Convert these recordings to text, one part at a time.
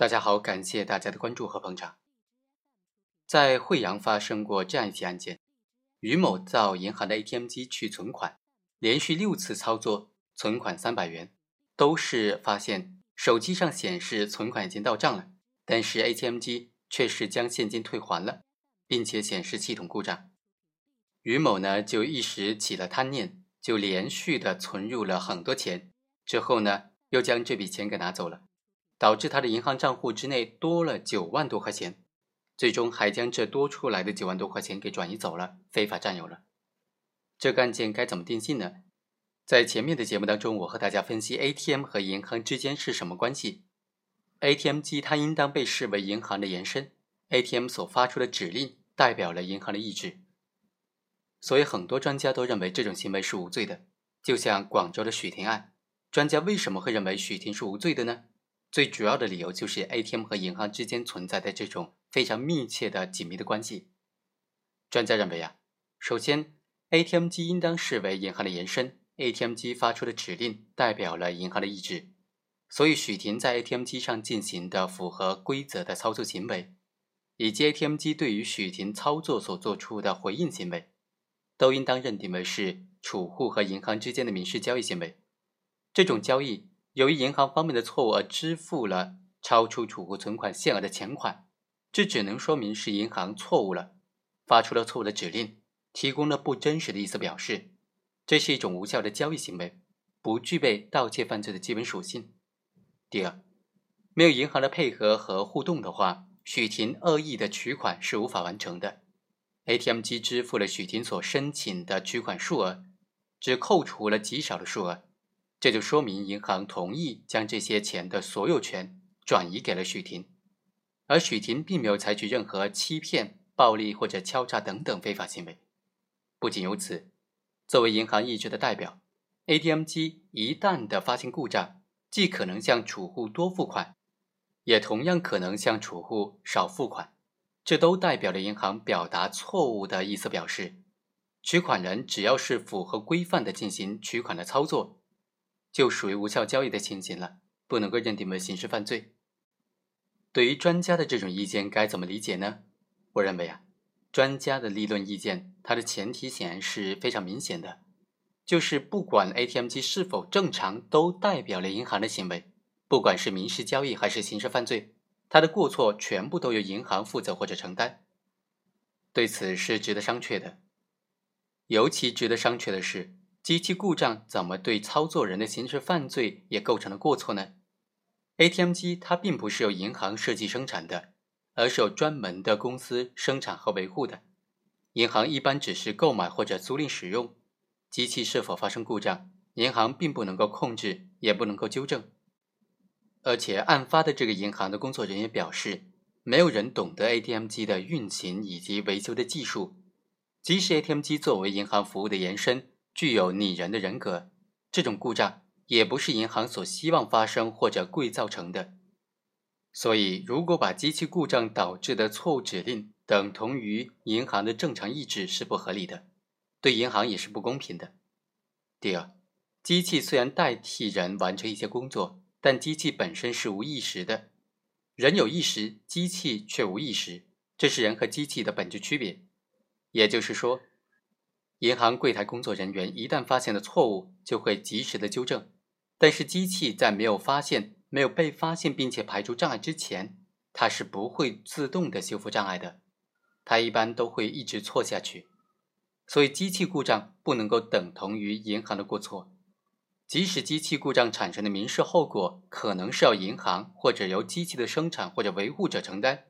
大家好，感谢大家的关注和捧场。在惠阳发生过这样一起案件：于某到银行的 ATM 机取存款，连续六次操作，存款三百元，都是发现手机上显示存款已经到账了，但是 ATM 机却是将现金退还了，并且显示系统故障。于某呢就一时起了贪念，就连续的存入了很多钱，之后呢又将这笔钱给拿走了。导致他的银行账户之内多了九万多块钱，最终还将这多出来的九万多块钱给转移走了，非法占有了。这个案件该怎么定性呢？在前面的节目当中，我和大家分析 ATM 和银行之间是什么关系。ATM 机它应当被视为银行的延伸，ATM 所发出的指令代表了银行的意志。所以很多专家都认为这种行为是无罪的。就像广州的许霆案，专家为什么会认为许霆是无罪的呢？最主要的理由就是 ATM 和银行之间存在的这种非常密切的紧密的关系。专家认为啊，首先，ATM 机应当视为银行的延伸，ATM 机发出的指令代表了银行的意志，所以许霆在 ATM 机上进行的符合规则的操作行为，以及 ATM 机对于许霆操作所做出的回应行为，都应当认定为是储户和银行之间的民事交易行为。这种交易。由于银行方面的错误而支付了超出储户存款限额的钱款，这只能说明是银行错误了，发出了错误的指令，提供了不真实的意思表示，这是一种无效的交易行为，不具备盗窃犯罪的基本属性。第二，没有银行的配合和互动的话，许霆恶意的取款是无法完成的。ATM 机支付了许霆所申请的取款数额，只扣除了极少的数额。这就说明银行同意将这些钱的所有权转移给了许婷，而许婷并没有采取任何欺骗、暴力或者敲诈等等非法行为。不仅如此，作为银行意志的代表，ATM 机一旦的发现故障，既可能向储户多付款，也同样可能向储户少付款，这都代表了银行表达错误的意思表示。取款人只要是符合规范的进行取款的操作。就属于无效交易的情形了，不能够认定为刑事犯罪。对于专家的这种意见该怎么理解呢？我认为啊，专家的立论意见，它的前提显然是非常明显的，就是不管 ATM 机是否正常，都代表了银行的行为，不管是民事交易还是刑事犯罪，它的过错全部都由银行负责或者承担。对此是值得商榷的，尤其值得商榷的是。机器故障怎么对操作人的刑事犯罪也构成了过错呢？ATM 机它并不是由银行设计生产的，而是有专门的公司生产和维护的。银行一般只是购买或者租赁使用。机器是否发生故障，银行并不能够控制，也不能够纠正。而且案发的这个银行的工作人员表示，没有人懂得 ATM 机的运行以及维修的技术。即使 ATM 机作为银行服务的延伸。具有拟人的人格，这种故障也不是银行所希望发生或者故意造成的。所以，如果把机器故障导致的错误指令等同于银行的正常意志是不合理的，对银行也是不公平的。第二，机器虽然代替人完成一些工作，但机器本身是无意识的，人有意识，机器却无意识，这是人和机器的本质区别。也就是说。银行柜台工作人员一旦发现了错误，就会及时的纠正。但是机器在没有发现、没有被发现并且排除障碍之前，它是不会自动的修复障碍的，它一般都会一直错下去。所以机器故障不能够等同于银行的过错，即使机器故障产生的民事后果可能是要银行或者由机器的生产或者维护者承担，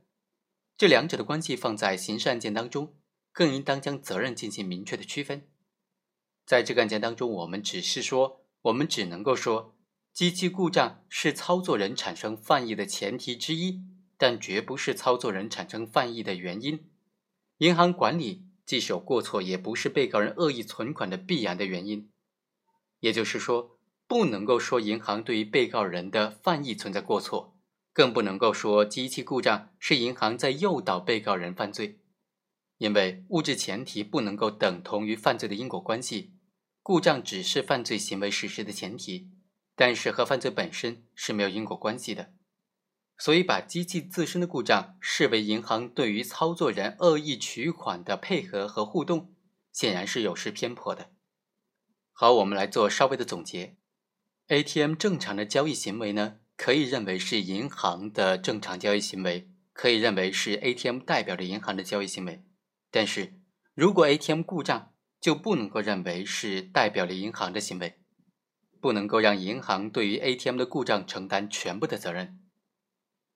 这两者的关系放在刑事案件当中。更应当将责任进行明确的区分。在这个案件当中，我们只是说，我们只能够说，机器故障是操作人产生犯意的前提之一，但绝不是操作人产生犯意的原因。银行管理即使有过错，也不是被告人恶意存款的必然的原因。也就是说，不能够说银行对于被告人的犯意存在过错，更不能够说机器故障是银行在诱导被告人犯罪。因为物质前提不能够等同于犯罪的因果关系，故障只是犯罪行为实施的前提，但是和犯罪本身是没有因果关系的。所以把机器自身的故障视为银行对于操作人恶意取款的配合和互动，显然是有失偏颇的。好，我们来做稍微的总结。ATM 正常的交易行为呢，可以认为是银行的正常交易行为，可以认为是 ATM 代表着银行的交易行为。但是如果 ATM 故障，就不能够认为是代表了银行的行为，不能够让银行对于 ATM 的故障承担全部的责任。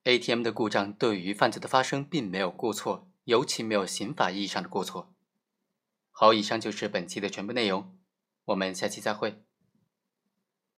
ATM 的故障对于犯罪的发生并没有过错，尤其没有刑法意义上的过错。好，以上就是本期的全部内容。我们下期再会。